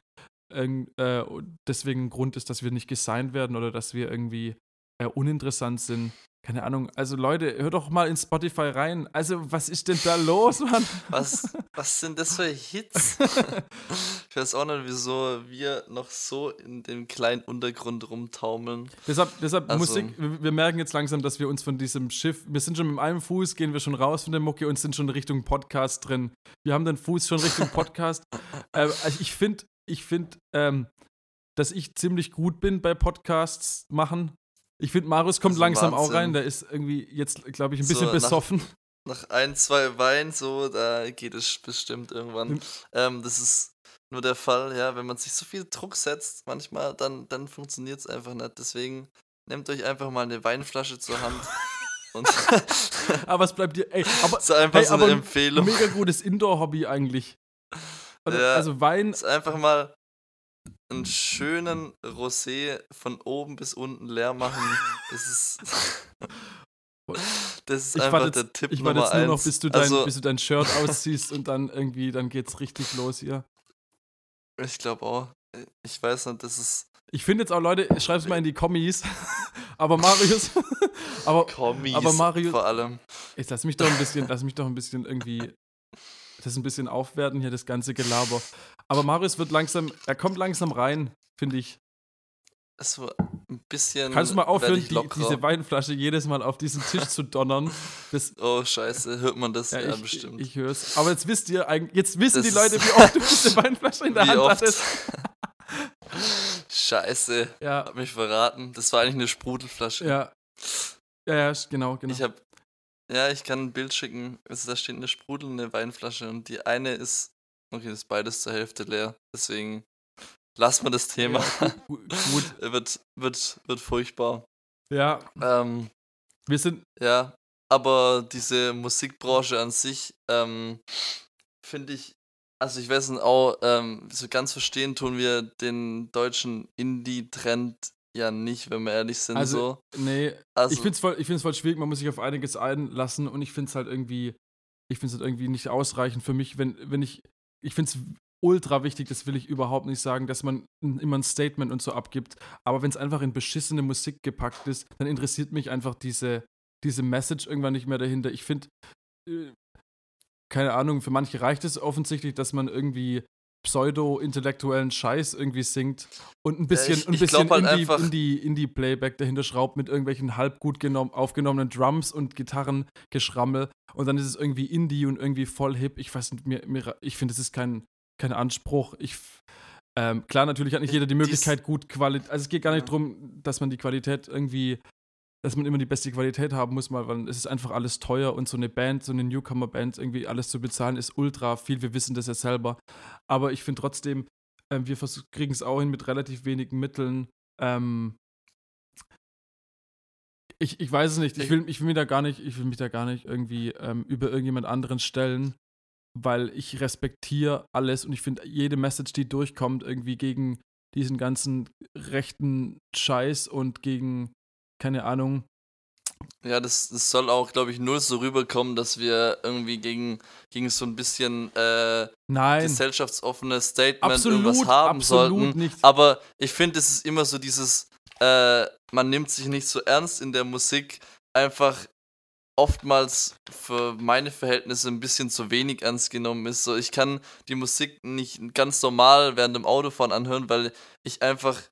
äh, äh, deswegen ein Grund ist, dass wir nicht gesigned werden oder dass wir irgendwie äh, uninteressant sind. Keine Ahnung. Also Leute, hört doch mal in Spotify rein. Also, was ist denn da los, Mann? Was, was sind das für Hits? ich weiß auch nicht, wieso wir noch so in dem kleinen Untergrund rumtaumeln. Deshalb, deshalb Also- Musik, wir, merken jetzt langsam, dass wir uns von diesem Schiff, wir sind schon mit einem Fuß, gehen wir schon raus von der Mucke und sind schon Richtung Podcast drin. Wir haben den Fuß schon Richtung Podcast. äh, also ich finde, ich finde, ähm, dass ich ziemlich gut bin bei Podcasts machen. Ich finde, Marius kommt langsam auch Wahnsinn. rein. Der ist irgendwie jetzt, glaube ich, ein bisschen So, besoffen. Nach ein, zwei Wein, so, da geht es bestimmt irgendwann. Hm. Ähm, das ist nur der Fall, ja, wenn man sich so viel Druck setzt, manchmal, dann, dann funktioniert es einfach nicht. Deswegen nehmt euch einfach mal eine Weinflasche zur Hand. aber was bleibt dir? Ey, aber das ist einfach hey, so eine ein Empfehlung. mega gutes Indoor-Hobby eigentlich. Also, Ja. also Wein, ist einfach mal einen schönen Rosé von oben bis unten leer machen. Das ist, das ist Ich einfach warte der jetzt, Tipp ich warte jetzt nur noch, eins. bis du, dein, also, bis du dein Shirt ausziehst und dann irgendwie, dann geht's richtig los hier. ich glaube auch. Ich weiß nicht, das ist Ich finde jetzt auch, Leute, schreib's mal in die Kommis. aber Marius, aber Kommis aber Mario- vor allem. jetzt lass mich doch ein bisschen, lass mich doch ein bisschen irgendwie das ein bisschen aufwerten hier, das ganze Gelaber. Aber Marius wird langsam, er kommt langsam rein, finde ich. So ein bisschen. Kannst du mal aufhören, ich die, diese Weinflasche jedes Mal auf diesen Tisch zu donnern? Das, Oh, scheiße, hört man das? ja, Ja, ich, bestimmt. ich höre es. Aber jetzt wisst ihr jetzt wissen Das die Leute, wie oft du diese Weinflasche in der Hand oft? hattest. scheiße, Ja, hab mich verraten. Das war eigentlich eine Sprudelflasche. ja. Ja, ja, genau, genau. Ich hab. Ja, ich kann ein Bild schicken. Also da steht eine sprudelnde Weinflasche und die eine ist. Okay, das ist beides zur Hälfte leer. Deswegen lassen wir das Thema. Gu- Gut, wird, wird, wird furchtbar. ja, Ähm, wir sind, ja, aber diese Musikbranche an sich, ähm, finde ich, also ich weiß nicht, auch ähm, so ganz verstehen tun wir den deutschen Indie-Trend ja nicht, wenn wir ehrlich sind. Also, so. nee, Also, ich finde es voll, ich find's voll schwierig, man muss sich auf einiges einlassen und ich finde es halt irgendwie, ich finde es halt irgendwie nicht ausreichend für mich, wenn, wenn ich, ich finde es ultra wichtig, das will ich überhaupt nicht sagen, dass man immer ein Statement und so abgibt, aber wenn es einfach in beschissene Musik gepackt ist, dann interessiert mich einfach diese, diese Message irgendwann nicht mehr dahinter. Ich finde, äh, keine Ahnung, für manche reicht es offensichtlich, dass man irgendwie pseudo-intellektuellen Scheiß irgendwie singt und ein bisschen, ich- ein bisschen halt Indie, einfach- Indie, Indie-Playback dahinter schraubt mit irgendwelchen halb gut genommen, aufgenommenen Drums und Gitarrengeschrammel und dann ist es irgendwie Indie und irgendwie voll hip. Ich weiß nicht, mir, mir, ich finde, das ist kein, kein Anspruch. Ich, ähm, klar, natürlich hat nicht jeder die Möglichkeit, gut Qualität. Also es geht gar nicht darum, dass man die Qualität irgendwie, dass man immer die beste Qualität haben muss, mal, weil es ist einfach alles teuer und so eine Band, so eine Newcomer-Band, irgendwie alles zu bezahlen, ist ultra viel. Wir wissen das ja selber. Aber ich finde trotzdem, ähm, wir kriegen es auch hin mit relativ wenigen Mitteln. Ähm, ich, ich weiß es nicht. Ich will, ich will mich da gar nicht, ich will mich da gar nicht irgendwie ähm, über irgendjemand anderen stellen, weil ich respektiere alles und ich finde jede Message, die durchkommt, irgendwie gegen diesen ganzen rechten Scheiß und gegen, keine Ahnung, Ja, das, das soll auch, glaube ich, null so rüberkommen, dass wir irgendwie gegen, gegen so ein bisschen äh, Nein, gesellschaftsoffenes Statement Absolut, irgendwas haben absolut sollten. nicht. Aber ich finde, es ist immer so dieses, äh, man nimmt sich nicht so ernst in der Musik, einfach oftmals für meine Verhältnisse ein bisschen zu wenig ernst genommen ist. So, ich kann die Musik nicht ganz normal während dem Autofahren anhören, weil ich einfach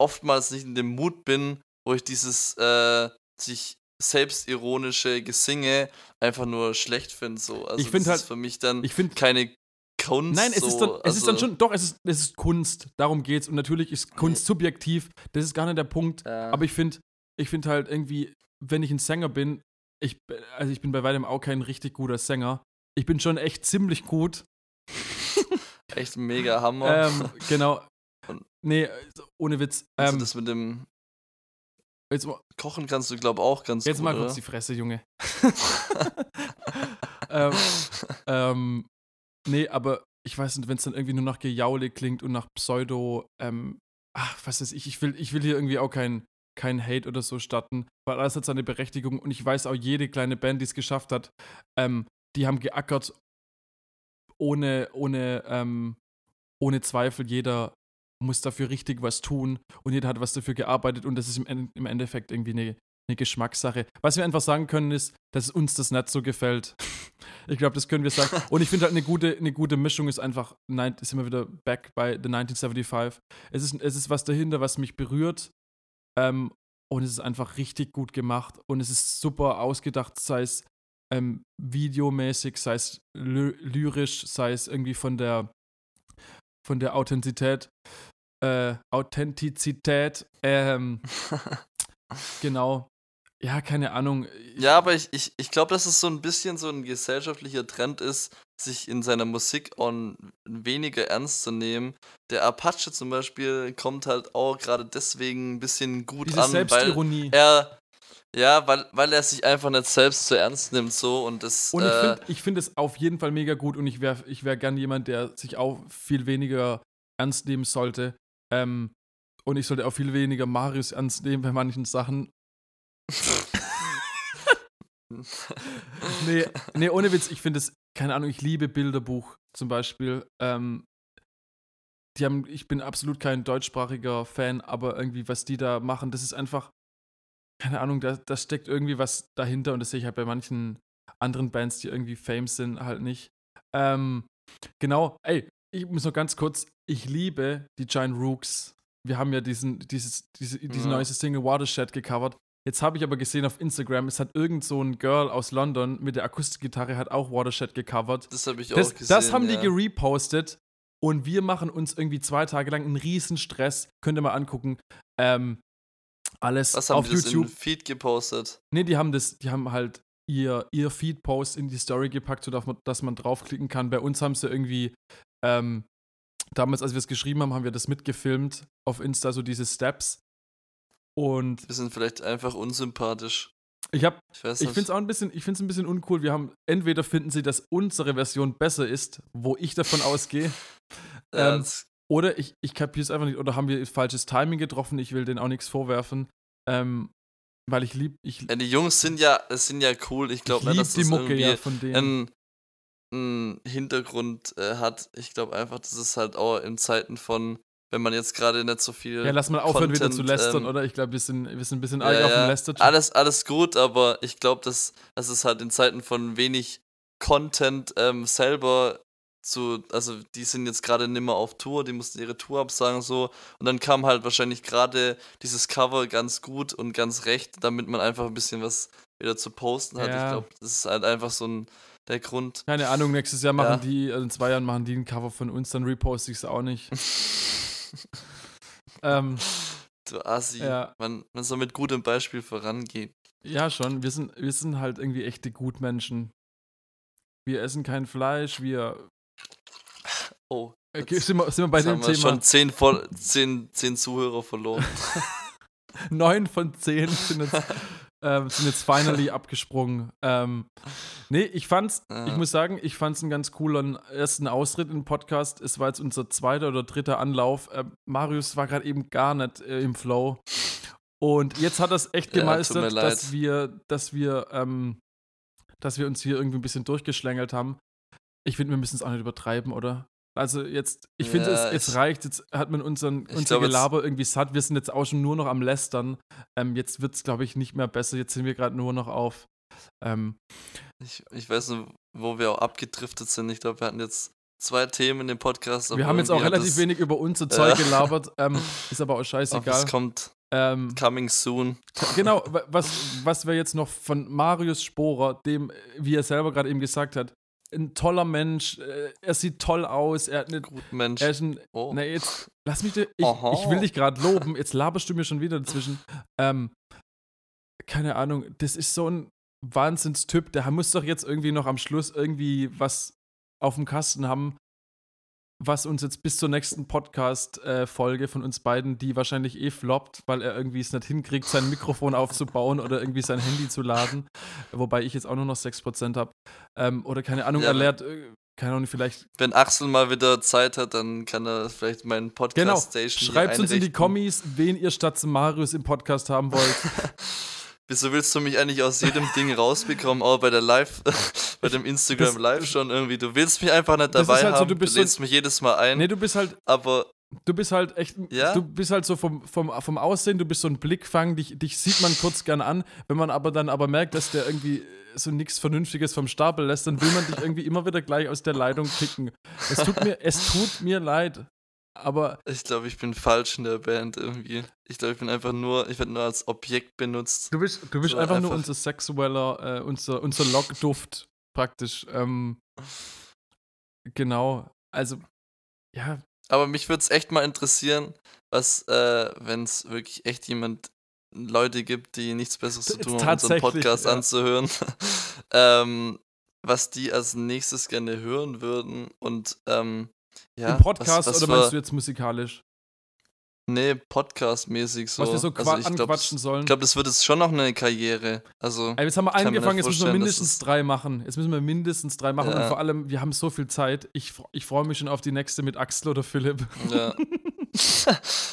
oftmals nicht in dem Mut bin, wo ich dieses äh, sich selbstironische Gesinge einfach nur schlecht finde. So. Also Ich find das halt- ist für mich dann ich finde keine Kunst. Nein, es, so. ist, dann, es ist dann also, schon, doch, es ist, es ist Kunst, darum geht's. Und natürlich ist Kunst subjektiv, das ist gar nicht der Punkt. Ja. Aber ich finde ich find halt irgendwie, wenn ich ein Sänger bin, ich, also ich bin bei weitem auch kein richtig guter Sänger. Ich bin schon echt ziemlich gut. echt mega Hammer. Ähm, genau. Nee, also ohne Witz. also Ähm, das mit dem jetzt, mal- Kochen kannst du, glaube auch ganz jetzt gut, mal oder? kurz die Fresse, Junge. ähm, ähm, nee, aber ich weiß nicht, wenn es dann irgendwie nur nach Gejaule klingt und nach Pseudo, ähm, ach, was weiß ich, ich will, ich will hier irgendwie auch kein, kein Hate oder so starten, weil alles hat seine Berechtigung und ich weiß auch, jede kleine Band, die es geschafft hat, ähm, die haben geackert ohne, ohne, ähm, ohne Zweifel. Jeder muss dafür richtig was tun und jeder hat was dafür gearbeitet und das ist im, En- im Endeffekt irgendwie eine, eine Geschmackssache. Was wir einfach sagen können, ist, dass uns das nicht so gefällt. Ich glaube, das können wir sagen. Und ich finde halt eine gute, eine gute Mischung ist einfach, nein, ist immer wieder back bei The 1975. Es ist, es ist was dahinter, was mich berührt. Ähm, und es ist einfach richtig gut gemacht. Und es ist super ausgedacht, sei es ähm, videomäßig, sei es ly lyrisch, sei es irgendwie von der von der Authentizität. Äh, Authentizität. Ähm, genau. Ja, keine Ahnung. Ja, aber ich, ich, ich glaube, dass es so ein bisschen so ein gesellschaftlicher Trend ist, sich in seiner Musik on weniger ernst zu nehmen. Der Apache zum Beispiel kommt halt auch gerade deswegen ein bisschen gut Diese an, weil Selbstironie. er ja, weil, weil er sich einfach nicht selbst zu ernst nimmt so und das Und ich äh, finde ich find es auf jeden Fall mega gut und ich wäre ich wär gern jemand, der sich auch viel weniger ernst nehmen sollte. Ähm, und ich sollte auch viel weniger Marius ernst nehmen bei manchen Sachen. nee, nee, ohne Witz, ich finde es, keine Ahnung, ich liebe Bilderbuch zum Beispiel. Ähm, die haben, ich bin absolut kein deutschsprachiger Fan, aber irgendwie, was die da machen, das ist einfach, keine Ahnung, da, da steckt irgendwie was dahinter und das sehe ich halt bei manchen anderen Bands, die irgendwie famous sind, halt nicht. Ähm, genau, ey, ich muss noch ganz kurz, ich liebe die Giant Rooks. Wir haben ja diesen, dieses, diese, diesen Ja. neueste Single Watershed gecovert. Jetzt habe ich aber gesehen auf Instagram, es hat irgend so ein Girl aus London mit der Akustikgitarre hat auch Watershed gecovert. das habe ich Das, auch gesehen. das haben die ja. gerepostet und wir machen uns irgendwie zwei Tage lang einen riesen Stress. Könnt ihr mal angucken. Ähm, alles Was haben auf die das YouTube. in Feed gepostet? Nee, die haben das, die haben halt ihr, ihr Feed-Post in die Story gepackt, sodass man, dass man draufklicken kann. Bei uns haben sie irgendwie, ähm, damals, als wir es geschrieben haben, haben wir das mitgefilmt auf Insta, so diese Steps. Und Wir sind vielleicht einfach unsympathisch. ich habe Ich ich finde es auch ein bisschen, ich finde ein bisschen uncool. Wir haben, entweder finden sie, dass unsere Version besser ist, wo ich davon ausgehe, Ja, ähm, das- oder ich, ich kapiere es einfach nicht, oder haben wir falsches Timing getroffen, ich will denen auch nichts vorwerfen. Ähm, weil ich lieb, ich, ja, die Jungs sind ja, sind ja cool. Ich glaube nicht, dass die das Mucke irgendwie ja von denen. einen, einen Hintergrund äh, hat. Ich glaube einfach, das ist halt auch in Zeiten von, wenn man jetzt gerade nicht so viel. Ja, lass mal aufhören, wieder zu Content, lästern, ähm, oder? Ich glaube, wir sind, wir sind ein bisschen Ja, arg auf ja, dem läster alles, alles gut, aber ich glaube, dass, dass es halt in Zeiten von wenig Content ähm, selber zu, also die sind jetzt gerade nimmer auf Tour, die mussten ihre Tour absagen so und dann kam halt wahrscheinlich gerade dieses Cover ganz gut und ganz recht, damit man einfach ein bisschen was wieder zu posten hat. Ja. Ich glaube, das ist halt einfach so ein der Grund. Keine Ahnung, nächstes Jahr machen Ja. die, also in zwei Jahren machen die ein Cover von uns, dann reposte ich es auch nicht. ähm, Du Assi. Ja. Man, man soll mit gutem Beispiel vorangehen. ja, schon. Wir sind, wir sind halt irgendwie echte Gutmenschen. Wir essen kein Fleisch, wir. Oh, Okay, sind, wir, sind wir bei dem haben wir Thema. schon zehn, voll, zehn, zehn Zuhörer verloren. Neun von zehn sind jetzt, ähm, sind jetzt finally abgesprungen. Ähm, nee, ich fand's, Ja. ich muss sagen, ich fand's einen ganz coolen ersten Austritt im Podcast. Es war jetzt unser zweiter oder dritter Anlauf. Ähm, Marius war gerade eben gar nicht äh, im Flow. Und jetzt hat er es echt Ja, gemeistert, leid. dass wir, dass wir, ähm, dass wir uns hier irgendwie ein bisschen durchgeschlängelt haben. Ich finde, wir müssen es auch nicht übertreiben, oder? Also jetzt, ich finde, Ja, es, es ich- reicht, jetzt hat man unseren, unser glaub, Gelaber irgendwie satt. Wir sind jetzt auch schon nur noch am Lästern. Ähm, jetzt wird es, glaube ich, nicht mehr besser. Jetzt sind wir gerade nur noch auf. Ähm, Ich, ich weiß nicht, wo wir auch abgedriftet sind. Ich glaube, wir hatten jetzt zwei Themen in dem Podcast. wir haben jetzt auch relativ es- wenig über unser Zeug gelabert. Ähm, ist aber auch aber Es scheißegal. kommt Ähm, coming soon. genau, wa- was, was wir jetzt noch von Marius Sporer, dem, wie er selber gerade eben gesagt hat, ein toller Mensch, äh, er sieht toll aus, er hat eine, Gut, Mensch. er ist ein, Oh. na jetzt, lass mich, ich, ich will dich gerade loben, jetzt laberst du mir schon wieder dazwischen. Ähm, keine Ahnung, das ist so ein Wahnsinnstyp, der muss doch jetzt irgendwie noch am Schluss irgendwie was auf dem Kasten haben, was uns jetzt bis zur nächsten Podcast-Folge von uns beiden, die wahrscheinlich eh floppt, weil er irgendwie es nicht hinkriegt, sein Mikrofon aufzubauen oder irgendwie sein Handy zu laden, wobei ich jetzt auch nur noch 6% habe. Ähm, oder keine Ahnung, Ja, er lehrt, äh, keine Ahnung, vielleicht Wenn Axel mal wieder Zeit hat, dann kann er vielleicht meinen Genau, Podcast-Station hier schreibt uns in die. Kommis, wen ihr statt Marius im Podcast haben wollt. Wieso willst du mich eigentlich aus jedem Ding rausbekommen, auch bei der Live, bei dem Instagram das- Live schon irgendwie? Du willst mich einfach nicht dabei halt so, haben, du du, bist so ein- lädst mich jedes Mal ein, nee, du bist halt, aber du bist halt echt, Ja? du bist halt so vom, vom, vom Aussehen, du bist so ein Blickfang, dich, dich sieht man kurz gern an, wenn man aber dann aber merkt, dass der irgendwie so nichts Vernünftiges vom Stapel lässt, dann will man dich irgendwie immer wieder gleich aus der Leitung kicken. Es tut mir, es tut mir leid, aber ich glaube, ich bin falsch in der Band irgendwie. Ich glaube, ich bin einfach nur, ich werde nur als Objekt benutzt. du bist, du bist So einfach, nur einfach- unser sexueller, äh, unser, unser Lockduft praktisch. Ähm, genau, also, ja, Aber mich würde es echt mal interessieren, was, äh, wenn es wirklich echt jemand, Leute gibt, die nichts Besseres zu tun haben, unseren Podcast ja. anzuhören, ähm, was die als nächstes gerne hören würden und ähm, ja, Im Podcast was, was oder meinst du jetzt musikalisch? Nee, Podcast-mäßig so. Was wir so Also qua- ich glaube, anquatschen sollen? ich glaub, das wird jetzt schon noch eine Karriere. Also, Ey, jetzt haben wir angefangen, jetzt müssen wir mindestens es- drei machen. Jetzt müssen wir mindestens drei machen und Ja. vor allem, wir haben so viel Zeit. Ich, ich freue mich schon auf die nächste mit Axel oder Philipp. ja.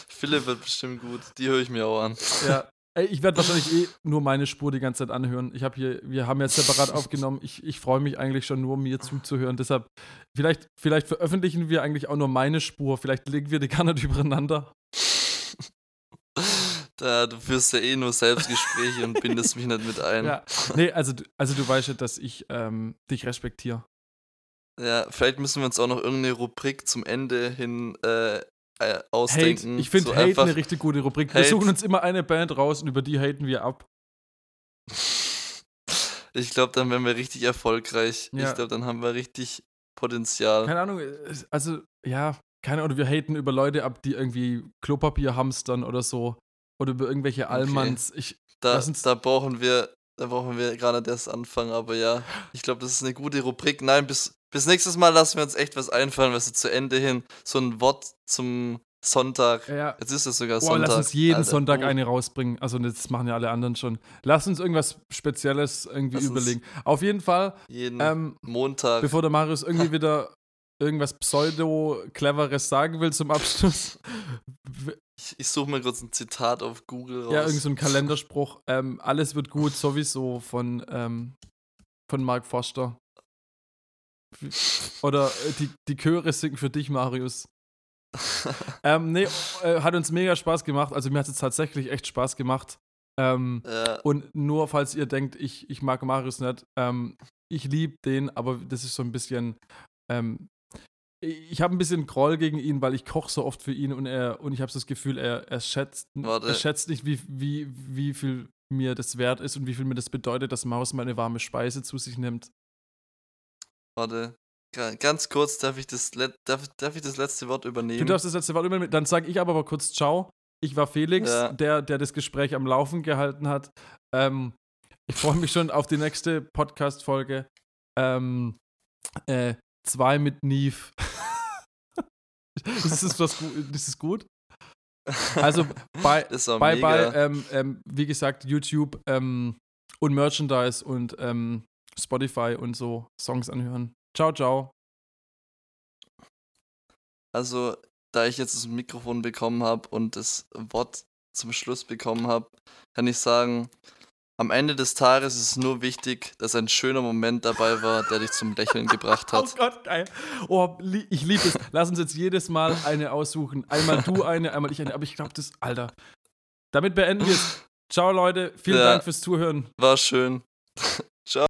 Philipp wird bestimmt gut. Die höre ich mir auch an. ja. Ey, ich werde wahrscheinlich eh nur meine Spur die ganze Zeit anhören. Ich habe hier, wir haben jetzt separat aufgenommen. Ich, ich freue mich eigentlich schon nur, mir zuzuhören. Deshalb, vielleicht, vielleicht veröffentlichen wir eigentlich auch nur meine Spur. Vielleicht legen wir die gar nicht übereinander. Da, du führst ja eh nur Selbstgespräche und bindest mich nicht mit ein. Ja. Nee, also, du- also du weißt ja, dass ich ähm, dich respektiere. Ja, vielleicht müssen wir uns auch noch irgendeine Rubrik zum Ende hin äh, äh, ausdenken. Hate. Ich finde so Hate eine richtig gute Rubrik. Wir Hate. suchen uns immer eine Band raus und über die haten wir ab. Ich glaube, dann wären wir richtig erfolgreich. Ja. Ich glaube, dann haben wir richtig Potenzial. Keine Ahnung, also ja, keine Ahnung, wir haten über Leute ab, die irgendwie Klopapier hamstern oder so. Oder über irgendwelche Allmanns. Ich, Da, da brauchen wir, da brauchen wir gerade erst anfangen, aber ja, ich glaube, das ist eine gute Rubrik. Nein, bis, bis nächstes Mal lassen wir uns echt was einfallen, was wir zu Ende hin, so ein Wort zum Sonntag. ja, Jetzt ist es sogar boah, Sonntag. lass uns jeden Alter. Sonntag Oh, eine rausbringen. Also das machen ja alle anderen schon. Lass uns irgendwas Spezielles irgendwie Lass überlegen. Auf jeden Fall, Jeden ähm, Montag. bevor der Marius irgendwie wieder irgendwas Pseudo-Cleveres sagen will zum Abschluss. Ich, ich suche mal kurz ein Zitat auf Google raus. Ja, irgend so ein Kalenderspruch. Ähm, alles wird gut, sowieso von, ähm, von Mark Foster. Oder äh, die, die Chöre singen für dich, Marius. Ähm, nee, äh, hat uns mega Spaß gemacht. Also mir hat es tatsächlich echt Spaß gemacht. Ähm, ja, und nur falls ihr denkt, ich, ich mag Marius nicht, ähm, ich liebe den, aber das ist so ein bisschen. Ähm, ich habe ein bisschen Groll gegen ihn, weil ich koche so oft für ihn und er und ich habe so das Gefühl, er, er, schätzt, Warte. er schätzt nicht, wie, wie, wie viel mir das wert ist und wie viel mir das bedeutet, dass Maus meine warme Speise zu sich nimmt. Warte. Ga- Ganz kurz, darf ich das, darf, darf ich das letzte Wort übernehmen? Du darfst das letzte Wort übernehmen. Dann sage ich aber mal kurz Ciao. Ich war Felix, Ja. der, der das Gespräch am Laufen gehalten hat. Ähm, ich freue mich schon auf die nächste Podcast-Folge. Ähm, äh, zwei mit Neve. ist das was? Ist das gut? Also, bye mega. bye. Ähm, ähm, wie gesagt, YouTube ähm, und Merchandise und ähm, Spotify und so Songs anhören. Ciao, ciao. Also, da ich jetzt das Mikrofon bekommen habe und das Wort zum Schluss bekommen habe, kann ich sagen, am Ende des Tages ist es nur wichtig, dass ein schöner Moment dabei war, der dich zum Lächeln gebracht hat. Oh Gott, geil. Oh, ich liebe es. Lass uns jetzt jedes Mal eine aussuchen. Einmal du eine, einmal ich eine. Aber ich glaube, das, Alter. Damit beenden wir es. Ciao, Leute. Vielen ja, Dank fürs Zuhören. War schön.